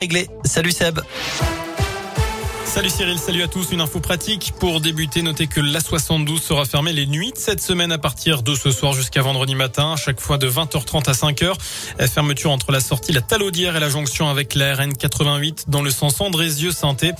Réglé. Salut Seb. Salut Cyril, salut à tous. Une info pratique pour débuter. Notez que la 72 sera fermée les nuits de cette semaine à partir de ce soir jusqu'à vendredi matin, chaque fois de 20h30 à 5h. Fermeture entre la sortie La Talaudière et la jonction avec la RN 88 dans le sens Andrézieux-Sainté.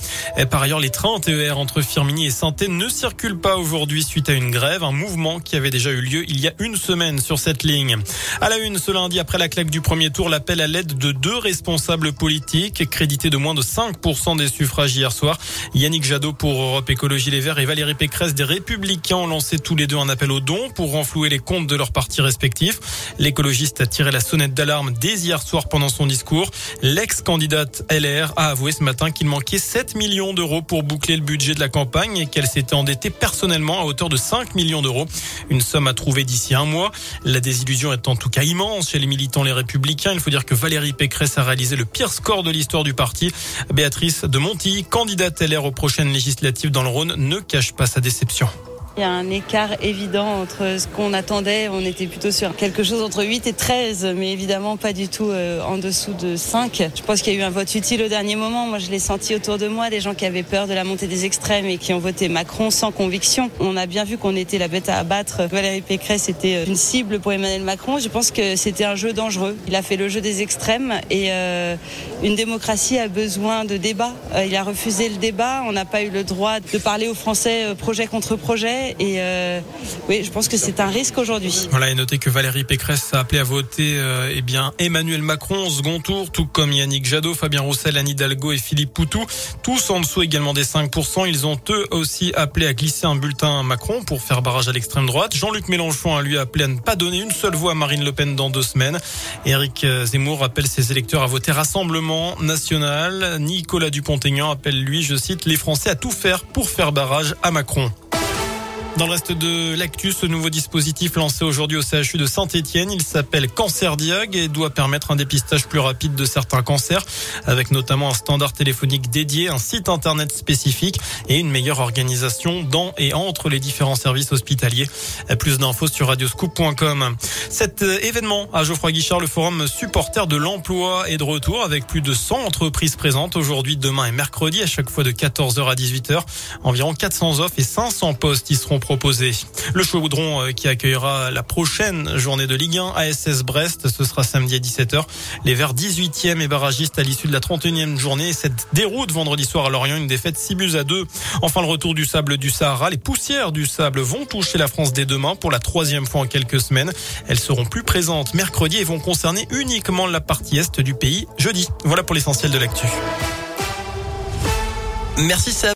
Par ailleurs, les trains TER entre Firminy et Sainté ne circulent pas aujourd'hui suite à une grève, un mouvement qui avait déjà eu lieu il y a une semaine sur cette ligne. À la une, ce lundi, après la claque du premier tour, l'appel à l'aide de deux responsables politiques, crédités de moins de 5% des suffrages hier soir. Yannick Jadot pour Europe Écologie Les Verts et Valérie Pécresse des Républicains ont lancé tous les deux un appel aux dons pour renflouer les comptes de leurs partis respectifs. L'écologiste a tiré la sonnette d'alarme dès hier soir pendant son discours. L'ex-candidate LR a avoué ce matin qu'il manquait 7 millions d'euros pour boucler le budget de la campagne et qu'elle s'était endettée personnellement à hauteur de 5 millions d'euros. Une somme à trouver d'ici un mois. La désillusion est en tout cas immense chez les militants Les Républicains. Il faut dire que Valérie Pécresse a réalisé le pire score de l'histoire du parti. Béatrice de Monti, candidate LR aux prochaines législatives dans le Rhône, ne cache pas sa déception. Il y a un écart évident entre ce qu'on attendait. On était plutôt sur quelque chose entre 8 et 13, mais évidemment pas du tout euh, en dessous de 5. Je pense qu'il y a eu un vote utile au dernier moment. Moi, je l'ai senti autour de moi, des gens qui avaient peur de la montée des extrêmes et qui ont voté Macron sans conviction. On a bien vu qu'on était la bête à abattre. Valérie Pécresse était euh, une cible pour Emmanuel Macron. Je pense que c'était un jeu dangereux. Il a fait le jeu des extrêmes et euh, une démocratie a besoin de débat. Il a refusé le débat. On n'a pas eu le droit de parler aux Français projet contre projet. Et euh, oui, je pense que c'est un risque aujourd'hui. Voilà, et notez que Valérie Pécresse a appelé à voter euh, eh bien Emmanuel Macron au second tour, tout comme Yannick Jadot, Fabien Roussel, Anne Hidalgo et Philippe Poutou. Tous en dessous également des 5%. Ils ont eux aussi appelé à glisser un bulletin Macron pour faire barrage à l'extrême droite. Jean-Luc Mélenchon a lui appelé à ne pas donner une seule voix à Marine Le Pen dans deux semaines. Éric Zemmour appelle ses électeurs à voter Rassemblement national. Nicolas Dupont-Aignan appelle lui, je cite, les Français à tout faire pour faire barrage à Macron. Dans le reste de l'actu, ce nouveau dispositif lancé aujourd'hui au CHU de Saint-Etienne, il s'appelle Cancer Diag et doit permettre un dépistage plus rapide de certains cancers, avec notamment un standard téléphonique dédié, un site internet spécifique et une meilleure organisation dans et entre les différents services hospitaliers. Plus d'infos sur radioscoop.com. Cet événement à Geoffroy Guichard, le forum supporter de l'emploi est de retour avec plus de 100 entreprises présentes aujourd'hui, demain et mercredi, à chaque fois de 14h à 18h. Environ 400 offres et 500 postes y seront proposé. Le Chaudron euh, qui accueillera la prochaine journée de Ligue 1 ASS Brest, ce sera samedi à 17h. Les Verts 18e et barragistes à l'issue de la 31e journée. Cette déroute vendredi soir à Lorient, une défaite 6 buts à 2. Enfin, le retour du sable du Sahara. Les poussières du sable vont toucher la France dès demain pour la troisième fois en quelques semaines. Elles seront plus présentes mercredi et vont concerner uniquement la partie est du pays jeudi. Voilà pour l'essentiel de l'actu. Merci Seb.